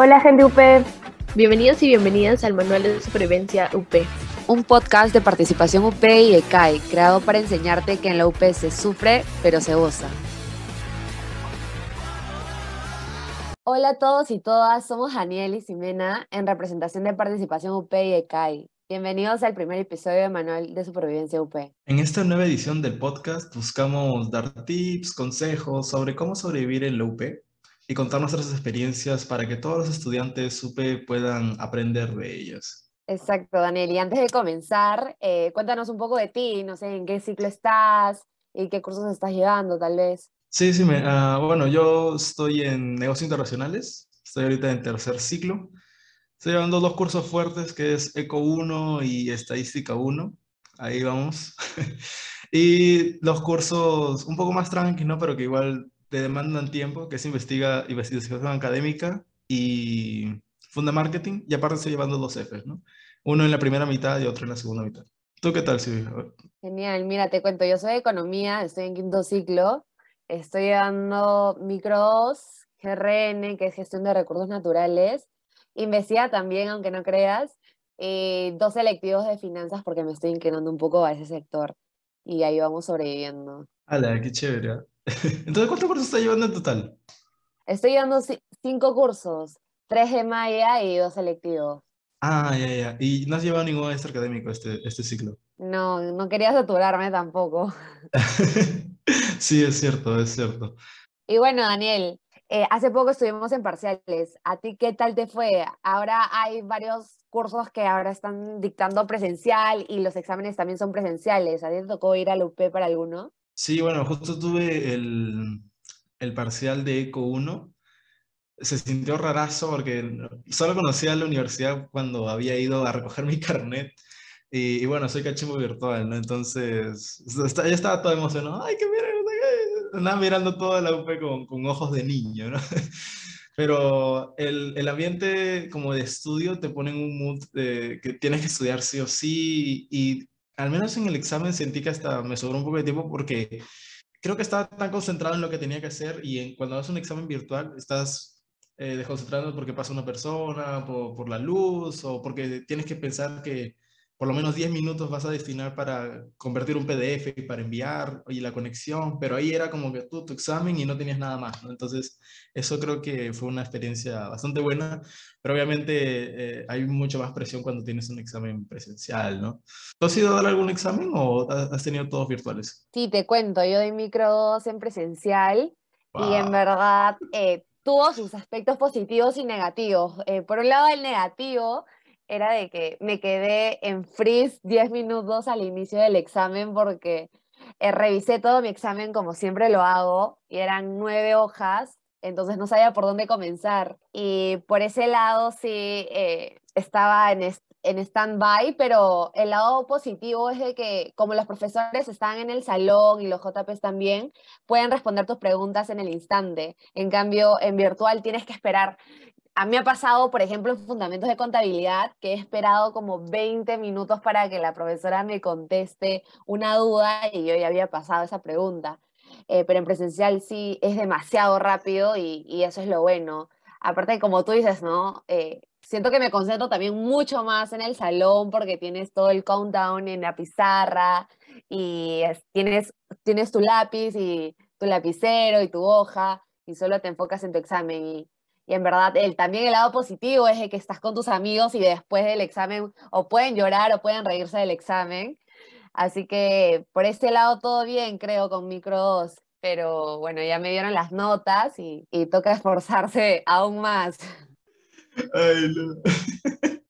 Hola gente UP. Bienvenidos y bienvenidas al Manual de Supervivencia UP. Un podcast de participación UP y ECAI, creado para enseñarte que en la UP se sufre, pero se goza. Hola a todos y todas, somos Daniel y Simena en representación de participación UP y ECAI. Bienvenidos al primer episodio de Manual de Supervivencia UP. En esta nueva edición del podcast buscamos dar tips, consejos sobre cómo sobrevivir en la UP y contar nuestras experiencias para que todos los estudiantes UP puedan aprender de ellas. Exacto, Daniel. Y antes de comenzar, eh, cuéntanos un poco de ti, no sé, en qué ciclo estás y qué cursos estás llevando, tal vez. Sí, sí, me, ah, bueno, yo estoy en negocios internacionales, estoy ahorita en tercer ciclo. Estoy llevando dos cursos fuertes, que es Eco 1 y Estadística 1. Ahí vamos. y los cursos un poco más tranquilos, ¿no? Pero que igual te demandan tiempo, que es investiga, investigación académica y funda marketing. Y aparte estoy llevando dos Fs, ¿no? Uno en la primera mitad y otro en la segunda mitad. ¿Tú qué tal, Silvia? Genial, mira, te cuento, yo soy de economía, estoy en quinto ciclo, estoy llevando micro 2, GRN, que es gestión de recursos naturales, Investiga también, aunque no creas, eh, dos selectivos de finanzas porque me estoy inclinando un poco a ese sector y ahí vamos sobreviviendo. ¡Hala, qué chévere! Entonces, ¿cuántos cursos estás llevando en total? Estoy llevando cinco cursos, tres de Maya y dos selectivos. Ah, ya, ya. ¿Y no has llevado ningún extra académico este, este ciclo? No, no quería saturarme tampoco. sí, es cierto, es cierto. Y bueno, Daniel, eh, hace poco estuvimos en parciales. ¿A ti qué tal te fue? Ahora hay varios cursos que ahora están dictando presencial y los exámenes también son presenciales. ¿A ti te tocó ir al UP para alguno? Sí, bueno, justo tuve el, el parcial de ECO 1. Se sintió rarazo porque solo conocía la universidad cuando había ido a recoger mi carnet. Y, bueno, soy cachimbo virtual, ¿no? Entonces, ya estaba todo emocionado. ¡Ay, qué mira! andaba mirando toda la UP con, con ojos de niño, ¿no? Pero el, el, ambiente como de estudio te pone en un mood de que tienes que estudiar sí o sí y al menos en el examen sentí que hasta me sobró un poco de tiempo porque creo que estaba tan concentrado en lo que tenía que hacer y en, cuando haces un examen virtual estás eh, desconcentrando porque pasa una persona, por la luz o porque tienes que pensar que por lo menos 10 minutos vas a destinar para convertir un PDF y para enviar, y la conexión, pero ahí era como que tú, tu examen y no tenías nada más, ¿no? Entonces, eso creo que fue una experiencia bastante buena, pero obviamente eh, hay mucho más presión cuando tienes un examen presencial, ¿no? ¿Tú has ido a dar algún examen o has tenido todos virtuales? Sí, te cuento, yo doy micro 2 en presencial y en verdad eh, tuvo sus aspectos positivos y negativos. Eh, por un lado, el negativo era de que me quedé en freeze 10 minutos al inicio del examen porque eh, revisé todo mi examen como siempre lo hago y eran nueve hojas, entonces no sabía por dónde comenzar. Y por ese lado sí eh, estaba en, en stand-by, pero el lado positivo es de que como los profesores están en el salón y los JPs también, pueden responder tus preguntas en el instante. En cambio, en virtual tienes que esperar me ha pasado, por ejemplo, en fundamentos de contabilidad, que he esperado como 20 minutos para que la profesora me conteste una duda y yo ya había pasado esa pregunta. Eh, pero en presencial sí es demasiado rápido y, eso es lo bueno. Aparte, como tú dices, ¿no? Eh, siento que me concentro también mucho más en el salón porque tienes todo el countdown en la pizarra y tienes, tienes tu lápiz y tu lapicero y tu hoja y solo te enfocas en tu examen. Y, y en verdad, el, también el lado positivo es que estás con tus amigos y después del examen o pueden llorar o pueden reírse del examen. Así que por este lado todo bien, creo, con Micro 2. Pero bueno, ya me dieron las notas y, y toca esforzarse aún más.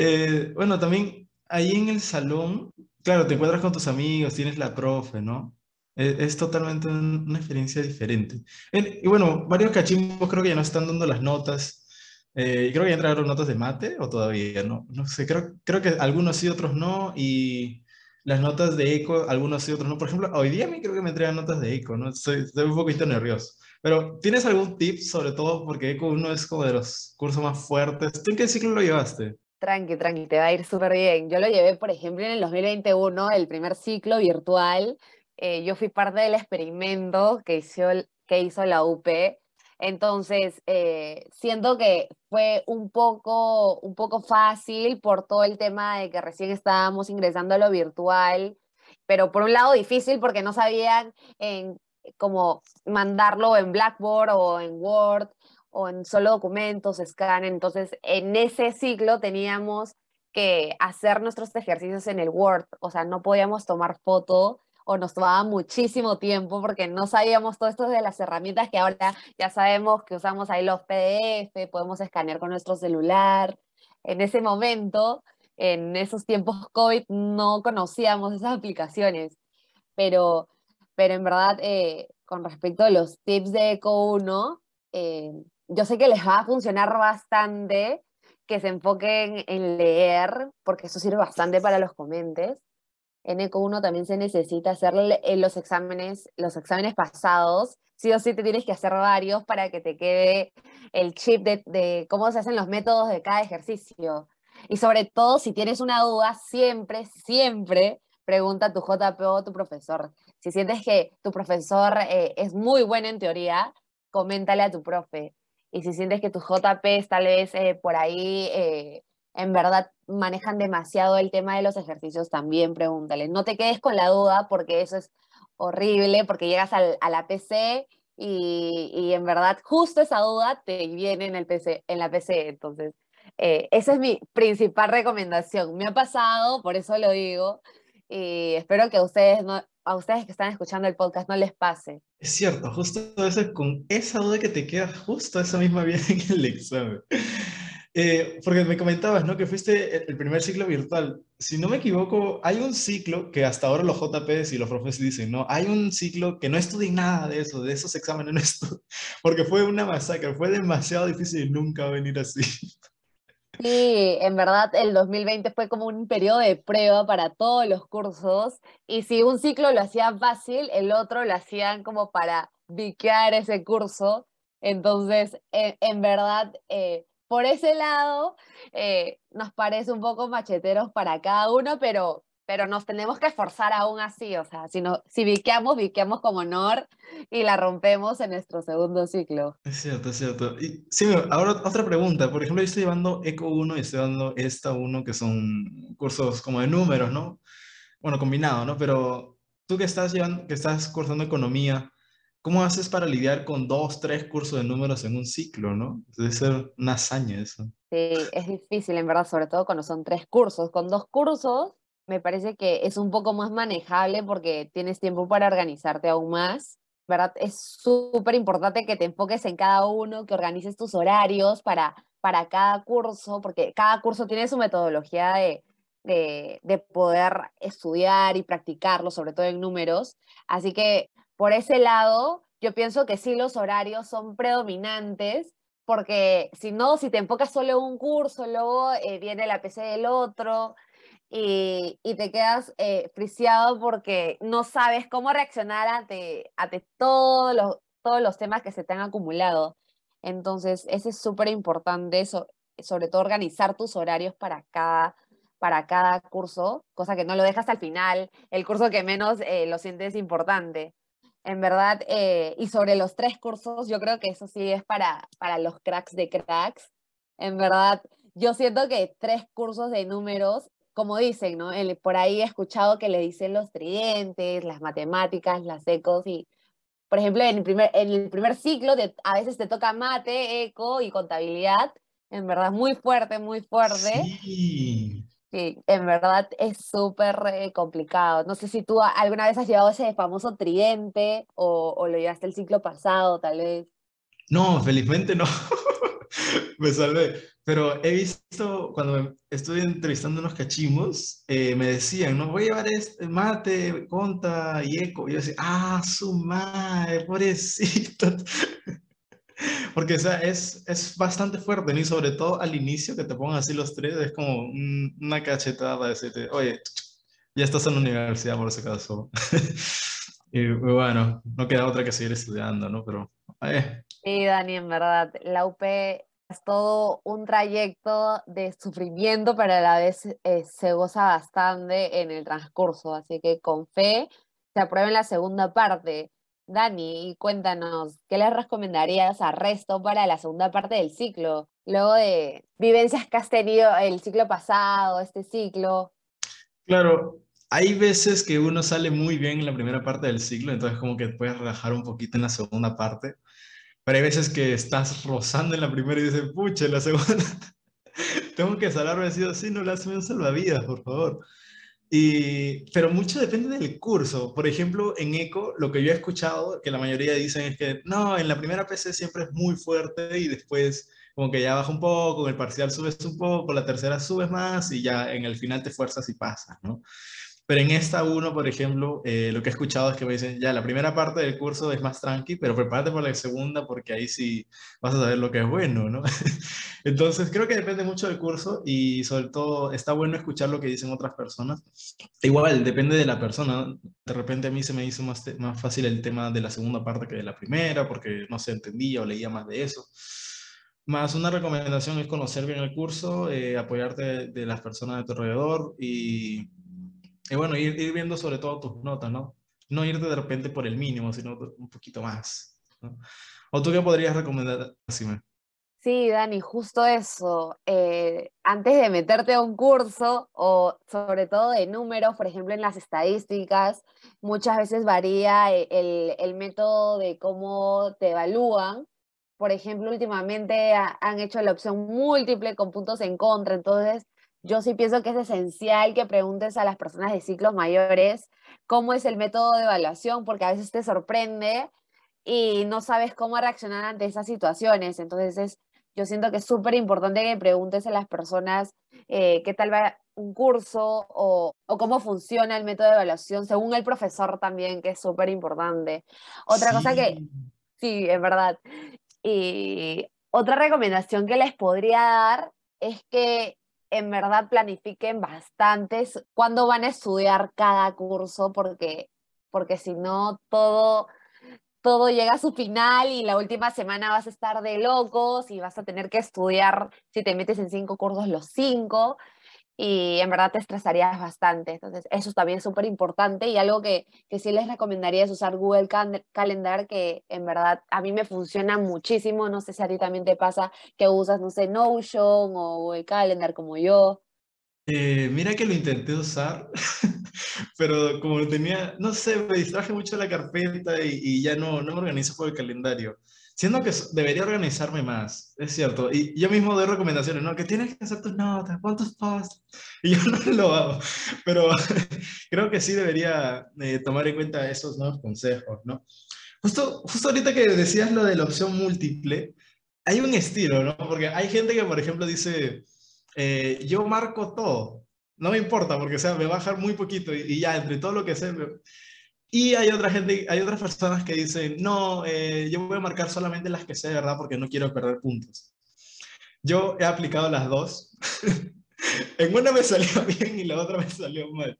Eh, bueno, también ahí en el salón, claro, te encuentras con tus amigos, tienes la profe, ¿no? Es, totalmente una experiencia diferente. y bueno, varios cachimbos creo que ya nos están dando las notas. Eh, creo que ya entraron notas de mate o todavía no. No sé, creo, creo que algunos sí, otros no. Y las notas de eco, algunos sí, otros no. Por ejemplo, hoy día a mí creo que me entregan notas de eco, ¿no? Estoy, estoy un poquito nervioso. Pero, ¿tienes algún tip sobre todo? Porque eco uno es como de los cursos más fuertes. ¿Tú en qué ciclo lo llevaste? Tranqui, tranqui, te va a ir súper bien. Yo lo llevé, por ejemplo, en el 2021, el primer ciclo virtual. Eh, yo fui parte del experimento que hizo, que hizo la UP Entonces, eh, siento que fue un poco, un poco fácil por todo el tema de que recién estábamos ingresando a lo virtual, pero por un lado difícil porque no sabían en cómo mandarlo en Blackboard o en Word o en solo documentos, scan. Entonces, en ese ciclo teníamos que hacer nuestros ejercicios en el Word, o sea, no podíamos tomar foto o nos tomaba muchísimo tiempo porque no sabíamos todo esto de las herramientas que ahora ya sabemos que usamos ahí los PDF, podemos escanear con nuestro celular. En ese momento, en esos tiempos COVID, no conocíamos esas aplicaciones, pero, pero en verdad, eh, con respecto a los tips de Eco 1, eh, yo sé que les va a funcionar bastante que se enfoquen en leer, porque eso sirve bastante para los comentes. En ECO 1 también se necesita hacer los exámenes, los exámenes pasados. Sí o sí te tienes que hacer varios para que te quede el chip de, de cómo se hacen los métodos de cada ejercicio. Y sobre todo, si tienes una duda, siempre, siempre pregunta a tu JP o tu profesor. Si sientes que tu profesor eh, es muy bueno en teoría, coméntale a tu profe. Y si sientes que tus JP tal vez eh, por ahí eh, en verdad manejan demasiado el tema de los ejercicios, también pregúntale. No te quedes con la duda porque eso es horrible, porque llegas al, a la PC y, y, en verdad justo esa duda te viene en, el PC, en la PC. Entonces, eh, esa es mi principal recomendación. Me ha pasado, por eso lo digo, y espero que a ustedes, no, a ustedes que están escuchando el podcast no les pase. Es cierto, justo eso, con esa duda que te queda, justo esa misma viene en el examen. Eh, porque me comentabas, ¿no? Que fuiste el primer ciclo virtual. Si no me equivoco, hay un ciclo que hasta ahora los JPs y los profesores dicen, ¿no? Hay un ciclo que no estudié nada de eso, de esos exámenes no estudié, porque fue una masacre, fue demasiado difícil nunca venir así. Sí, en verdad el 2020 fue como un periodo de prueba para todos los cursos y si un ciclo lo hacían fácil, el otro lo hacían como para biquear ese curso. Entonces, en, verdad, eh, por ese lado, eh, nos parece un poco macheteros para cada uno, pero, pero nos tenemos que esforzar aún así, o sea, si, no, si viqueamos, viqueamos con honor y la rompemos en nuestro segundo ciclo. Es cierto, es cierto. Y, sí, ahora otra pregunta, por ejemplo, yo estoy llevando ECO 1 y estoy dando ESTA 1, que son cursos como de números, ¿no? Bueno, combinado, ¿no? Pero tú que estás, llevando, que estás cursando economía, ¿Cómo haces para lidiar con dos, tres cursos de números en un ciclo, no? Debe ser una hazaña eso. Sí, es difícil, en verdad, sobre todo cuando son tres cursos. Con dos cursos me parece que es un poco más manejable porque tienes tiempo para organizarte aún más. ¿Verdad? Es súper importante que te enfoques en cada uno, que organices tus horarios para, para cada curso, porque cada curso tiene su metodología de, de, de poder estudiar y practicarlo, sobre todo en números. Así que por ese lado, yo pienso que sí los horarios son predominantes, porque si no, si te enfocas solo en un curso, luego eh, viene la PC del otro y, te quedas eh, porque no sabes cómo reaccionar ante, ante todos, los, todos los temas que se te han acumulado. Entonces, ese es súper importante, sobre todo organizar tus horarios para cada, para cada curso, cosa que no lo dejas al final, el curso que menos eh, lo sientes importante en verdad, eh, y sobre los tres cursos, yo creo que eso sí es para, para los cracks de cracks. En verdad, yo siento que tres cursos de números, como dicen, ¿no? por ahí he escuchado que le dicen los tridentes, las matemáticas, las ecos, y por ejemplo, en el primer, en el primer ciclo a veces te toca mate, eco y contabilidad, en verdad, muy fuerte, muy fuerte. Sí. Sí, en verdad es súper complicado. No sé si tú alguna vez has llevado ese famoso tridente o, lo llevaste el ciclo pasado, tal vez. No, felizmente no. me salvé. Pero he visto, cuando estuve entrevistando unos cachimos, eh, me decían, no, voy a llevar este mate, conta y eco. Y yo decía, ah, su madre, pobrecito. Porque o sea, es, es bastante fuerte, ¿no? Y sobre todo al inicio que te pongan así los tres, es como una cachetada decirte, oye, ya estás en la universidad por ese caso. y bueno, no queda otra que seguir estudiando, ¿no? Pero... Eh. Sí, Dani, en verdad, la UP es todo un trayecto de sufrimiento, pero a la vez eh, se goza bastante en el transcurso, así que con fe se aprueba en la segunda parte Dani, cuéntanos, ¿qué les recomendarías a Resto para la segunda parte del ciclo? Luego de vivencias que has tenido el ciclo pasado, este ciclo. Claro, hay veces que uno sale muy bien en la primera parte del ciclo, entonces como que puedes relajar un poquito en la segunda parte. Pero hay veces que estás rozando en la primera y dices, pucha, en la segunda tengo que salvarme así, así, no le hacen un salvavidas, por favor. Pero mucho depende del curso. Por ejemplo, en ECO, lo que yo he escuchado, que la mayoría dicen es que no, en la primera PC siempre es muy fuerte y después como que ya baja un poco, en el parcial subes un poco, la tercera subes más y ya en el final te fuerzas y pasas, ¿no? Pero en esta uno, por ejemplo, eh, lo que he escuchado es que me dicen, ya, la primera parte del curso es más tranqui, pero prepárate por la segunda porque ahí sí vas a saber lo que es bueno, ¿no? Entonces, creo que depende mucho del curso y sobre todo está bueno escuchar lo que dicen otras personas. Igual, depende de la persona. De repente a mí se me hizo más, más fácil el tema de la segunda parte que de la primera porque no se entendía o leía más de eso. Más una recomendación es conocer bien el curso, eh, apoyarte de, de las personas de tu alrededor y y bueno, ir, ir, viendo sobre todo tus notas, ¿no? No irte de repente por el mínimo, sino un poquito más. ¿no? ¿O tú qué podrías recomendar, Sime? Sí, Dani, justo eso. Eh, antes de meterte a un curso o sobre todo de números, por ejemplo, en las estadísticas, muchas veces varía e, el, el método de cómo te evalúan. Por ejemplo, últimamente han hecho la opción múltiple con puntos en contra, entonces yo sí pienso que es esencial que preguntes a las personas de ciclos mayores cómo es el método de evaluación, porque a veces te sorprende y no sabes cómo reaccionar ante esas situaciones. Entonces, es, yo siento que es súper importante que preguntes a las personas eh, qué tal va un curso o, o, cómo funciona el método de evaluación, según el profesor también, que es súper importante. Otra sí. cosa que, sí, es verdad. Y otra recomendación que les podría dar es que en verdad planifiquen bastantes cuándo van a estudiar cada curso, porque, porque si no, todo, todo llega a su final y la última semana vas a estar de locos y vas a tener que estudiar, si te metes en cinco cursos, los cinco y en verdad te estresarías bastante. Entonces, eso también es súper importante y algo que, que, sí les recomendaría es usar Google Calendar, que en verdad a mí me funciona muchísimo. No sé si a ti también te pasa que usas, no sé, Notion o Google Calendar como yo. Eh, mira que lo intenté usar, pero como tenía, no sé, me distraje mucho la carpeta y, y ya no, no me organizo por el calendario. Siento que debería organizarme más, es cierto. Y yo mismo doy recomendaciones, ¿no? Que tienes que hacer tus notas, pon tus posts. Y yo no lo hago. Pero creo que sí debería eh, tomar en cuenta esos nuevos consejos, ¿no? Justo, justo ahorita que decías lo de la opción múltiple, hay un estilo, ¿no? Porque hay gente que, por ejemplo, dice, eh, yo marco todo. No me importa, porque o sea, me va a bajar muy poquito y, ya, entre todo lo que sé. Y hay otra gente, hay otras personas que dicen, no, eh, yo voy a marcar solamente las que sé de verdad porque no quiero perder puntos. Yo he aplicado las dos. en una me salió bien y la otra me salió mal.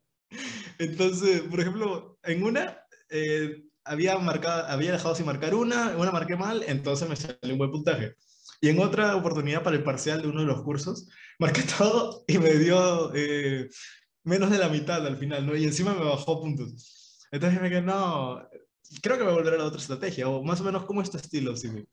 Entonces, por ejemplo, en una eh, había, marcado, había dejado sin marcar una, una marqué mal, entonces me salió un buen puntaje. Y en otra oportunidad para el parcial de uno de los cursos, marqué todo y me dio eh, menos de la mitad al final, ¿no? Y encima me bajó puntos. Entonces me quedé, no, creo que me volveré a la otra estrategia, o más o menos, ¿cómo es tu estilo, Simi?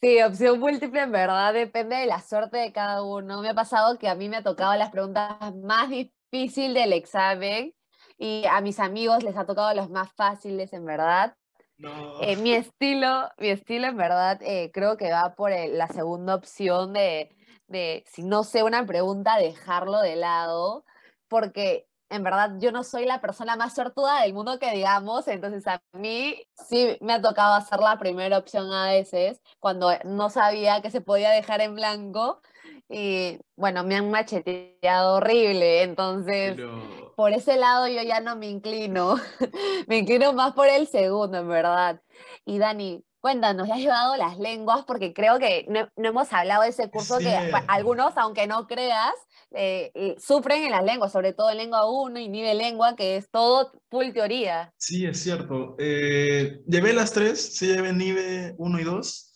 Sí, opción múltiple en verdad depende de la suerte de cada uno. Me ha pasado que a mí me ha tocado las preguntas más difíciles del examen y a mis amigos les ha tocado los más fáciles, en verdad. No. Eh, mi estilo, mi estilo en verdad eh, creo que va por el, la segunda opción de, de, si no sé una pregunta, dejarlo de lado, porque en verdad yo no soy la persona más sortuda del mundo que digamos, entonces a mí sí me ha tocado hacer la primera opción a veces, cuando no sabía que se podía dejar en blanco, y bueno, me han macheteado horrible, entonces Pero... por ese lado yo ya no me inclino, me inclino más por el segundo, en verdad. Y Dani, Cuéntanos, ¿ya has llevado las lenguas? Porque creo que no, no hemos hablado de ese curso sí. que algunos, aunque no creas, eh, sufren en las lenguas, sobre todo en lengua 1 y nivel lengua, que es todo full teoría. Sí, es cierto. Eh, llevé las tres, sí llevé nivel 1 y 2.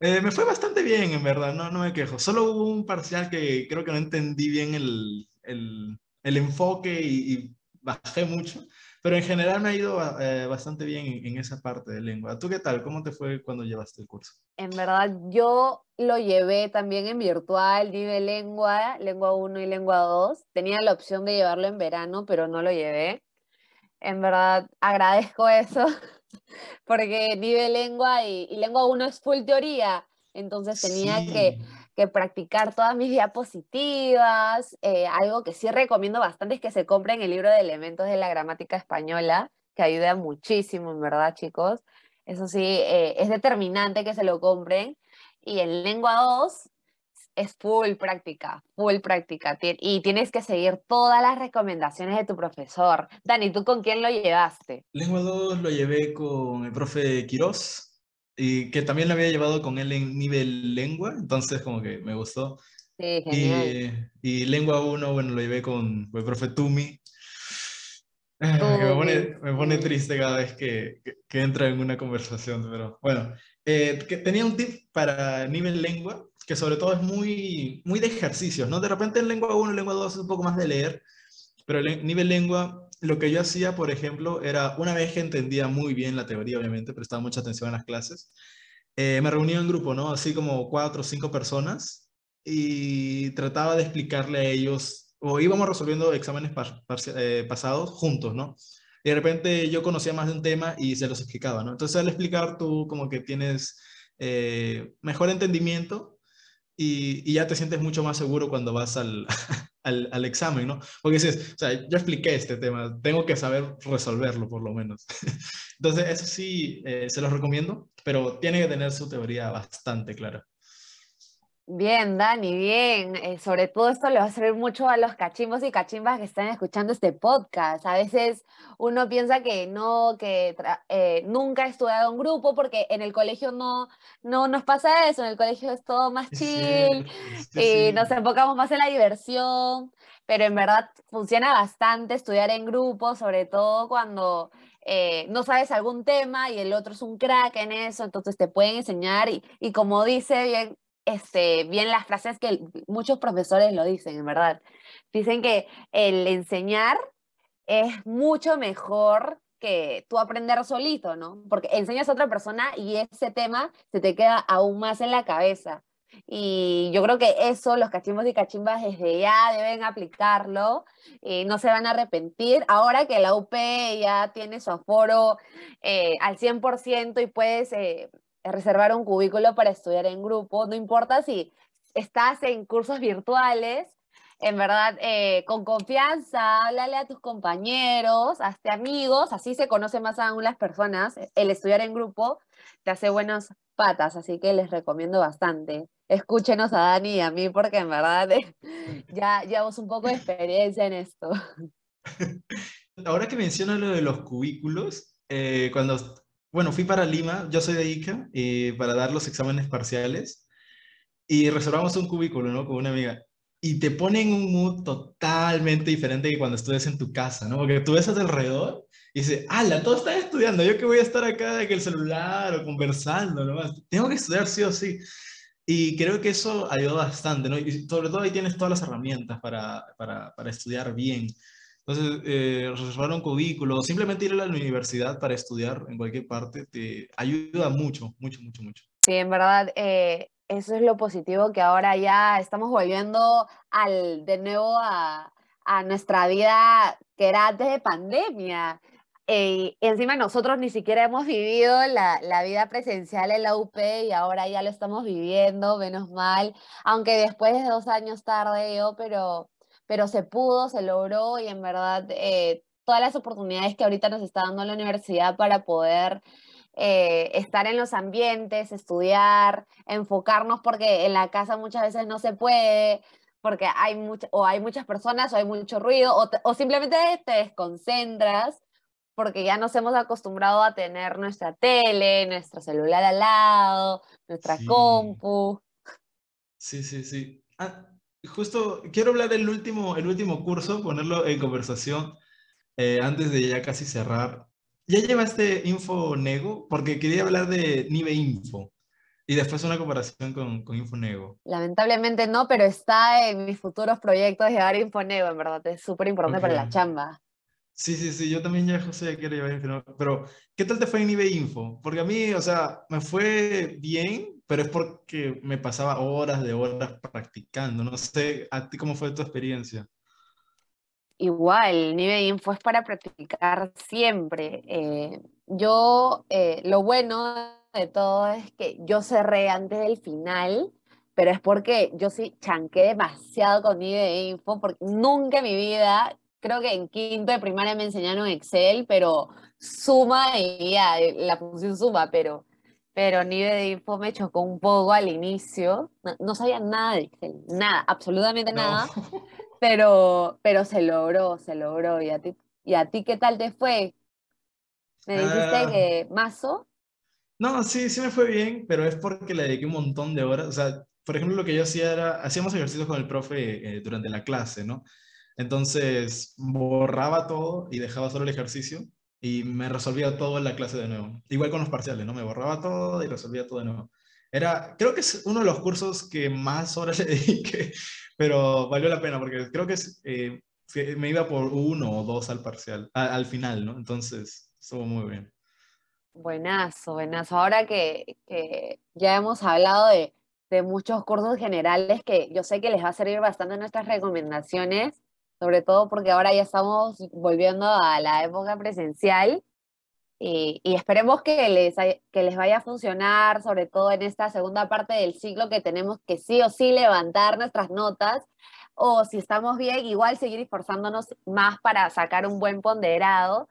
Eh, me fue bastante bien, en verdad, no, no me quejo. Solo hubo un parcial que creo que no entendí bien el, el, el enfoque y, y bajé mucho pero en general me ha ido eh, bastante bien en, esa parte de lengua. ¿Tú qué tal? ¿Cómo te fue cuando llevaste el curso? En verdad, yo lo llevé también en virtual, Vive Lengua, Lengua 1 y Lengua 2. Tenía la opción de llevarlo en verano, pero no lo llevé. En verdad, agradezco eso, porque Vive Lengua y, Lengua 1 es full teoría, entonces tenía que que practicar todas mis diapositivas. Eh, algo que sí recomiendo bastante es que se compren el libro de elementos de la gramática española, que ayuda muchísimo, en verdad, chicos. Eso sí, eh, es determinante que se lo compren. Y en lengua 2 es full práctica, full práctica. Y tienes que seguir todas las recomendaciones de tu profesor. Dani, ¿tú con quién lo llevaste? Lengua 2 lo llevé con el profe Quirós y que también lo había llevado con él en nivel lengua, entonces como que me gustó. Sí, genial. Y, y lengua 1, bueno, lo llevé con, el profe Tumi. me, pone, me, pone, triste cada vez que, que, entra en una conversación, pero bueno, eh, que tenía un tip para nivel lengua, que sobre todo es muy, muy de ejercicios, ¿no? De repente en lengua 1, lengua 2 es un poco más de leer, pero el nivel lengua lo que yo hacía, por ejemplo, era una vez que entendía muy bien la teoría, obviamente, prestaba mucha atención a las clases, eh, me reunía en grupo, ¿no? Así como cuatro o cinco personas y trataba de explicarle a ellos, o íbamos resolviendo exámenes eh, pasados juntos, ¿no? Y de repente yo conocía más de un tema y se los explicaba, ¿no? Entonces al explicar tú como que tienes eh, mejor entendimiento y, ya te sientes mucho más seguro cuando vas al, al, al, examen, ¿no? Porque dices, o sea, yo expliqué este tema, tengo que saber resolverlo por lo menos. Entonces, eso sí, eh, se los recomiendo, pero tiene que tener su teoría bastante clara. Bien, Dani, bien. Eh, sobre todo esto le va a servir mucho a los cachimbos y cachimbas que están escuchando este podcast. A veces uno piensa que no, que eh, nunca he estudiado en grupo porque en el colegio no, no nos pasa eso. En el colegio es todo más chill y nos enfocamos más en la diversión. Pero en verdad funciona bastante estudiar en grupo, sobre todo cuando eh, no sabes algún tema y el otro es un crack en eso, entonces te pueden enseñar y, y como dice bien este, bien las frases que muchos profesores lo dicen, en verdad. Dicen que el enseñar es mucho mejor que tú aprender solito, ¿no? Porque enseñas a otra persona y ese tema se te queda aún más en la cabeza. Y yo creo que eso los cachimbos y cachimbas desde ya deben aplicarlo y no se van a arrepentir. Ahora que la UP ya tiene su aforo eh, al 100% y puedes eh, reservar un cubículo para estudiar en grupo, no importa si estás en cursos virtuales, en verdad, eh, con confianza, háblale a tus compañeros, hazte amigos, así se conocen más aún las personas. El estudiar en grupo te hace buenas patas, así que les recomiendo bastante. Escúchenos a Dani y a mí porque en verdad ya llevamos un poco de experiencia en esto. Ahora que mencionas lo de los cubículos, eh, cuando bueno, fui para Lima, yo soy de Ica, y para dar los exámenes parciales, y reservamos un cubículo, ¿no? Con una amiga. Y te ponen un mood totalmente diferente que cuando estudias en tu casa, ¿no? Porque tú ves alrededor y dices, ¡ala! Todos están estudiando, yo que voy a estar acá en el celular o conversando, ¿no? Tengo que estudiar sí o sí. Y creo que eso ayudó bastante, ¿no? Y sobre todo ahí tienes todas las herramientas para, para, para estudiar bien. Entonces, eh, reservar un cubículo, simplemente ir a la universidad para estudiar en cualquier parte, te ayuda mucho, mucho, mucho, mucho. Sí, en verdad, eh, eso es lo positivo que ahora ya estamos volviendo al, de nuevo a, a nuestra vida que era antes de pandemia. Eh, encima nosotros ni siquiera hemos vivido la, la, vida presencial en la UP y ahora ya lo estamos viviendo, menos mal, aunque después de dos años tarde yo, pero pero se pudo, se logró y en verdad eh, todas las oportunidades que ahorita nos está dando la universidad para poder eh, estar en los ambientes, estudiar, enfocarnos, porque en la casa muchas veces no se puede, porque hay mucha, o hay muchas personas o hay mucho ruido, o, o simplemente te desconcentras porque ya nos hemos acostumbrado a tener nuestra tele, nuestro celular al lado, nuestra compu. Sí, sí, sí. Ah, justo quiero hablar del último, el último curso, ponerlo en conversación eh, antes de ya casi cerrar. ¿Ya llevaste Info Nego? Porque quería hablar de Nive Info y después una comparación con, con Infonego. Lamentablemente no, pero está en mis futuros proyectos llevar Infonego, en verdad, es súper importante para la chamba. Sí, sí, sí, yo también ya José que llevar Info, pero ¿qué tal te fue en IBE Info? Porque a mí, o sea, me fue bien, pero es porque me pasaba horas de horas practicando. No sé, ¿a ti cómo fue tu experiencia? Igual, Nive Info es para practicar siempre. Eh, yo, eh, lo bueno de todo es que yo cerré antes del final, pero es porque yo sí chanqué demasiado con Nive Info, porque nunca en mi vida creo que en quinto de primaria me enseñaron Excel, pero suma y ya, la función suma, pero, pero nivel de info me chocó un poco al inicio. No, sabía nada de Excel, nada, absolutamente nada, pero, pero se logró, se logró. ¿Y a, ti, ¿Y a ti qué tal te fue? ¿Me dijiste ah. que mazo? No, sí, sí me fue bien, pero es porque le dediqué un montón de horas. O sea, por ejemplo, lo que yo hacía era, hacíamos ejercicios con el profe eh, durante la clase, ¿no? Entonces borraba todo y dejaba solo el ejercicio y me resolvía todo en la clase de nuevo. Igual con los parciales, ¿no? Me borraba todo y resolvía todo de nuevo. Era, creo que es uno de los cursos que más horas le dediqué, pero valió la pena porque creo que es, eh, me iba por uno o dos al parcial, al final, ¿no? Entonces, estuvo muy bien. Buenazo, buenazo. Ahora que, que ya hemos hablado de, de, muchos cursos generales que yo sé que les va a servir bastante nuestras recomendaciones, sobre todo porque ahora ya estamos volviendo a la época presencial y, esperemos que les, que les vaya a funcionar, sobre todo en esta segunda parte del ciclo que tenemos que sí o sí levantar nuestras notas o si estamos bien, igual seguir esforzándonos más para sacar un buen ponderado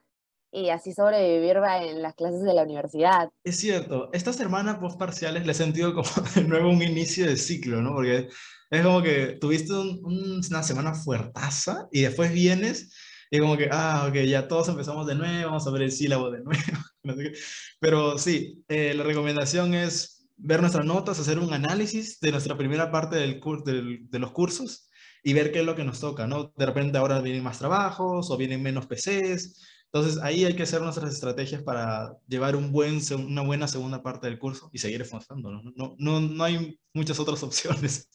y así sobrevivir en las clases de la universidad. Es cierto, esta semana post parciales le he sentido como de nuevo un inicio de ciclo, ¿no? Porque es como que tuviste una semana fuertaza y después vienes y como que, ah, ok, ya todos empezamos de nuevo, vamos a ver el sílabo de nuevo. Pero sí, eh, la recomendación es ver nuestras notas, hacer un análisis de nuestra primera parte del, del, de los cursos y ver qué es lo que nos toca, ¿no? De repente ahora vienen más trabajos o vienen menos PCs. Entonces ahí hay que hacer nuestras estrategias para llevar una buena segunda parte del curso y seguir esforzando, ¿no? No, no, no hay muchas otras opciones.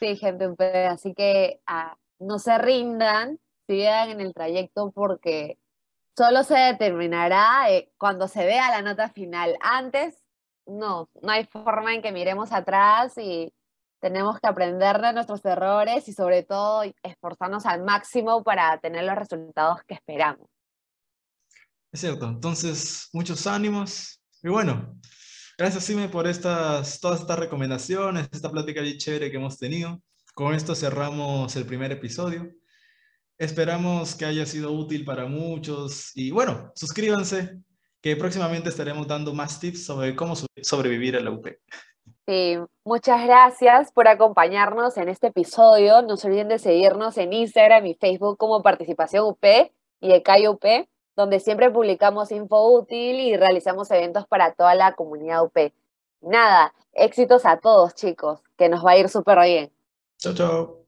Sí, gente, así que ah, no se rindan, sigan en el trayecto porque solo se determinará eh, cuando se vea la nota final. Antes, no, no hay forma en que miremos atrás y tenemos que aprender de nuestros errores y sobre todo esforzarnos al máximo para tener los resultados que esperamos. Es cierto, entonces muchos ánimos y bueno, Gracias, Sime, por estas, todas estas recomendaciones, esta plática chévere que hemos tenido. Con esto cerramos el primer episodio. Esperamos que haya sido útil para muchos y bueno, suscríbanse que próximamente estaremos dando más tips sobre cómo sobrevivir a la UP. Sí, muchas gracias por acompañarnos en este episodio. No se olviden de seguirnos en Instagram y Facebook como Participación UP y ECAI UP donde siempre publicamos info útil y realizamos eventos para toda la comunidad UP. Nada, éxitos a todos chicos, que nos va a ir súper bien. Chao, chao.